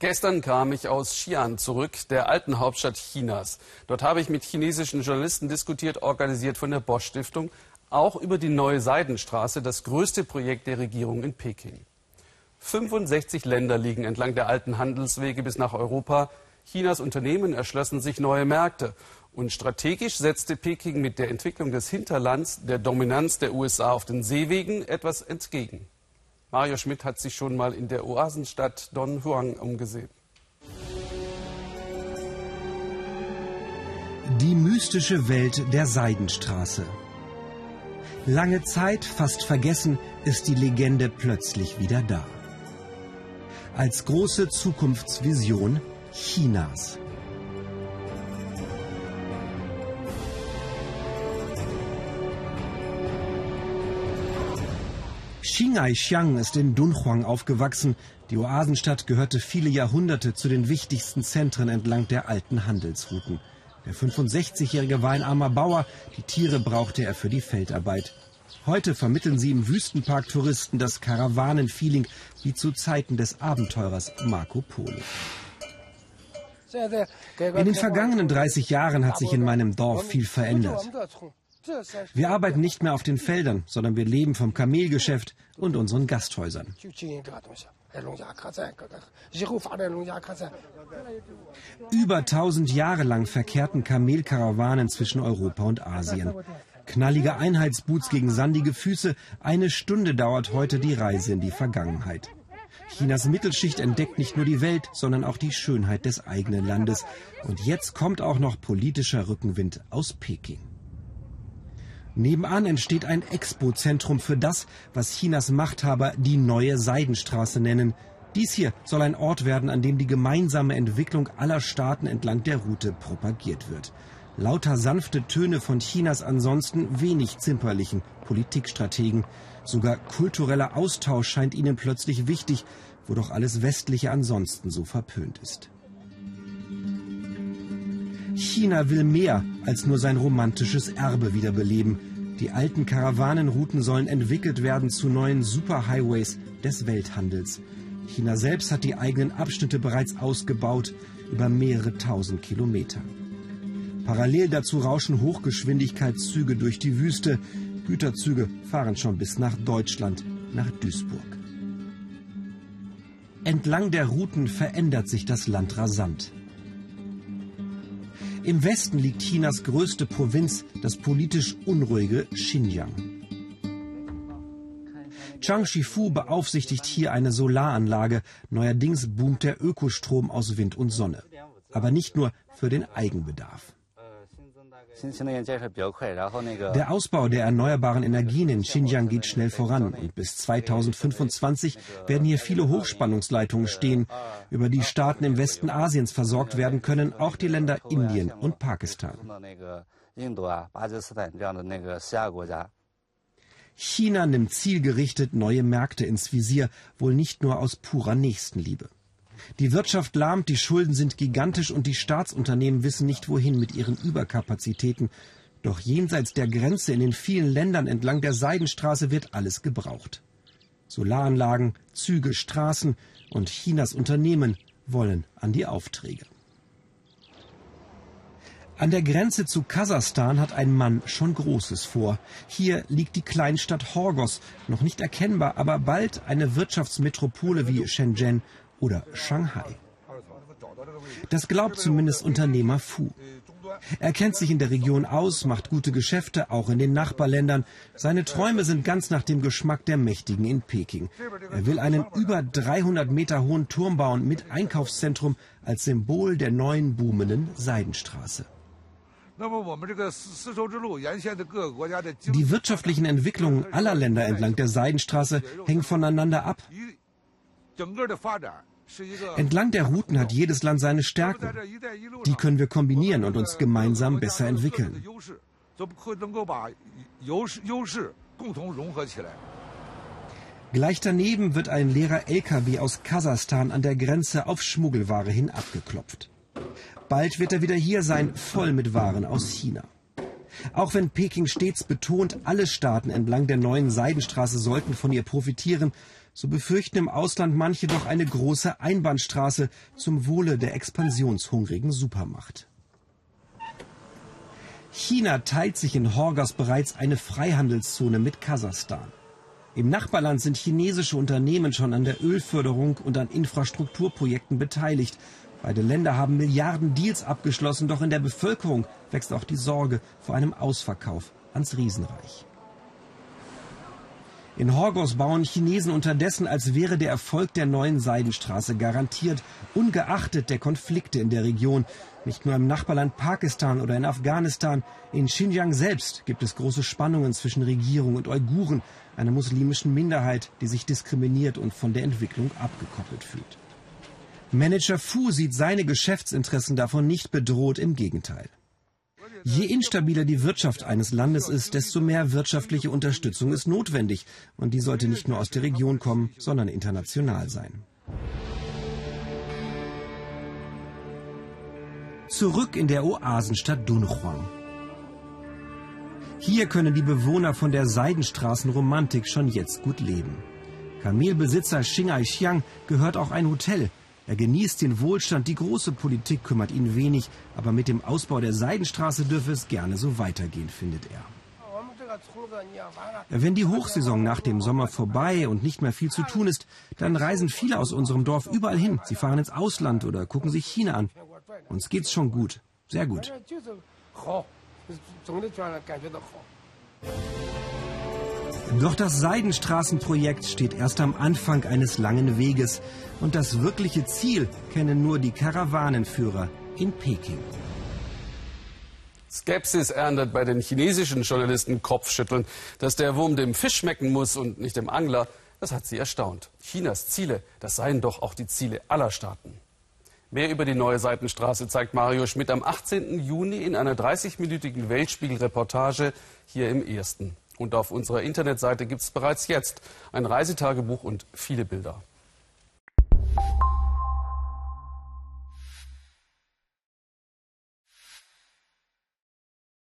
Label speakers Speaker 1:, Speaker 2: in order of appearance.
Speaker 1: Gestern kam ich aus Xi'an zurück, der alten Hauptstadt Chinas. Dort habe ich mit chinesischen Journalisten diskutiert, organisiert von der Bosch Stiftung, auch über die neue Seidenstraße, das größte Projekt der Regierung in Peking. 65 Länder liegen entlang der alten Handelswege bis nach Europa. Chinas Unternehmen erschlossen sich neue Märkte. Und strategisch setzte Peking mit der Entwicklung des Hinterlands der Dominanz der USA auf den Seewegen etwas entgegen. Mario Schmidt hat sich schon mal in der Oasenstadt Don Huang umgesehen.
Speaker 2: Die mystische Welt der Seidenstraße. Lange Zeit, fast vergessen, ist die Legende plötzlich wieder da. Als große Zukunftsvision Chinas. Xingai Xiang ist in Dunhuang aufgewachsen. Die Oasenstadt gehörte viele Jahrhunderte zu den wichtigsten Zentren entlang der alten Handelsrouten. Der 65-Jährige war ein armer Bauer, die Tiere brauchte er für die Feldarbeit. Heute vermitteln sie im Wüstenpark Touristen das Karawanenfeeling wie zu Zeiten des Abenteurers Marco Polo. In den vergangenen 30 Jahren hat sich in meinem Dorf viel verändert. Wir arbeiten nicht mehr auf den Feldern, sondern wir leben vom Kamelgeschäft und unseren Gasthäusern. Über 1000 Jahre lang verkehrten Kamelkarawanen zwischen Europa und Asien. Knallige Einheitsboots gegen sandige Füße. Eine Stunde dauert heute die Reise in die Vergangenheit. Chinas Mittelschicht entdeckt nicht nur die Welt, sondern auch die Schönheit des eigenen Landes. Und jetzt kommt auch noch politischer Rückenwind aus Peking. Nebenan entsteht ein Expo-Zentrum für das, was Chinas Machthaber die neue Seidenstraße nennen. Dies hier soll ein Ort werden, an dem die gemeinsame Entwicklung aller Staaten entlang der Route propagiert wird. Lauter sanfte Töne von Chinas ansonsten wenig zimperlichen Politikstrategen. Sogar kultureller Austausch scheint ihnen plötzlich wichtig, wo doch alles Westliche ansonsten so verpönt ist. China will mehr als nur sein romantisches Erbe wiederbeleben. Die alten Karawanenrouten sollen entwickelt werden zu neuen Superhighways des Welthandels. China selbst hat die eigenen Abschnitte bereits ausgebaut, über mehrere tausend Kilometer. Parallel dazu rauschen Hochgeschwindigkeitszüge durch die Wüste. Güterzüge fahren schon bis nach Deutschland, nach Duisburg. Entlang der Routen verändert sich das Land rasant. Im Westen liegt Chinas größte Provinz, das politisch unruhige Xinjiang. Chang Shifu beaufsichtigt hier eine Solaranlage. Neuerdings boomt der Ökostrom aus Wind und Sonne. Aber nicht nur für den Eigenbedarf. Der Ausbau der erneuerbaren Energien in Xinjiang geht schnell voran und bis 2025 werden hier viele Hochspannungsleitungen stehen, über die Staaten im Westen Asiens versorgt werden können, auch die Länder Indien und Pakistan. China nimmt zielgerichtet neue Märkte ins Visier, wohl nicht nur aus purer Nächstenliebe. Die Wirtschaft lahmt, die Schulden sind gigantisch und die Staatsunternehmen wissen nicht wohin mit ihren Überkapazitäten. Doch jenseits der Grenze in den vielen Ländern entlang der Seidenstraße wird alles gebraucht. Solaranlagen, Züge, Straßen und Chinas Unternehmen wollen an die Aufträge. An der Grenze zu Kasachstan hat ein Mann schon Großes vor. Hier liegt die Kleinstadt Horgos, noch nicht erkennbar, aber bald eine Wirtschaftsmetropole wie Shenzhen oder Shanghai. Das glaubt zumindest Unternehmer Fu. Er kennt sich in der Region aus, macht gute Geschäfte, auch in den Nachbarländern. Seine Träume sind ganz nach dem Geschmack der Mächtigen in Peking. Er will einen über 300 Meter hohen Turm bauen mit Einkaufszentrum als Symbol der neuen boomenden Seidenstraße. Die wirtschaftlichen Entwicklungen aller Länder entlang der Seidenstraße hängen voneinander ab. Entlang der Routen hat jedes Land seine Stärken. Die können wir kombinieren und uns gemeinsam besser entwickeln. Gleich daneben wird ein leerer LKW aus Kasachstan an der Grenze auf Schmuggelware hin abgeklopft. Bald wird er wieder hier sein, voll mit Waren aus China. Auch wenn Peking stets betont, alle Staaten entlang der neuen Seidenstraße sollten von ihr profitieren, So befürchten im Ausland manche doch eine große Einbahnstraße zum Wohle der expansionshungrigen Supermacht. China teilt sich in Horgas bereits eine Freihandelszone mit Kasachstan. Im Nachbarland sind chinesische Unternehmen schon an der Ölförderung und an Infrastrukturprojekten beteiligt. Beide Länder haben Milliarden Deals abgeschlossen, doch in der Bevölkerung wächst auch die Sorge vor einem Ausverkauf ans Riesenreich. In Horgos bauen Chinesen unterdessen, als wäre der Erfolg der neuen Seidenstraße garantiert, ungeachtet der Konflikte in der Region. Nicht nur im Nachbarland Pakistan oder in Afghanistan, in Xinjiang selbst gibt es große Spannungen zwischen Regierung und Uiguren, einer muslimischen Minderheit, die sich diskriminiert und von der Entwicklung abgekoppelt fühlt. Manager Fu sieht seine Geschäftsinteressen davon nicht bedroht, im Gegenteil. Je instabiler die Wirtschaft eines Landes ist, desto mehr wirtschaftliche Unterstützung ist notwendig. Und die sollte nicht nur aus der Region kommen, sondern international sein. Zurück in der Oasenstadt Dunhuang. Hier können die Bewohner von der Seidenstraßenromantik schon jetzt gut leben. Kamelbesitzer Xingai Xiang gehört auch ein Hotel. Er genießt den Wohlstand, die große Politik kümmert ihn wenig, aber mit dem Ausbau der Seidenstraße dürfe es gerne so weitergehen, findet er. Wenn die Hochsaison nach dem Sommer vorbei und nicht mehr viel zu tun ist, dann reisen viele aus unserem Dorf überall hin. Sie fahren ins Ausland oder gucken sich China an. Uns geht's schon gut, sehr gut. Doch das Seidenstraßenprojekt steht erst am Anfang eines langen Weges und das wirkliche Ziel kennen nur die Karawanenführer in Peking.
Speaker 1: Skepsis erntet bei den chinesischen Journalisten Kopfschütteln. Dass der Wurm dem Fisch schmecken muss und nicht dem Angler, das hat sie erstaunt. Chinas Ziele, das seien doch auch die Ziele aller Staaten. Mehr über die neue Seitenstraße zeigt Mario Schmidt am 18. Juni in einer 30-minütigen Weltspiegel-Reportage hier im Ersten. Und auf unserer Internetseite gibt es bereits jetzt ein Reisetagebuch und viele Bilder.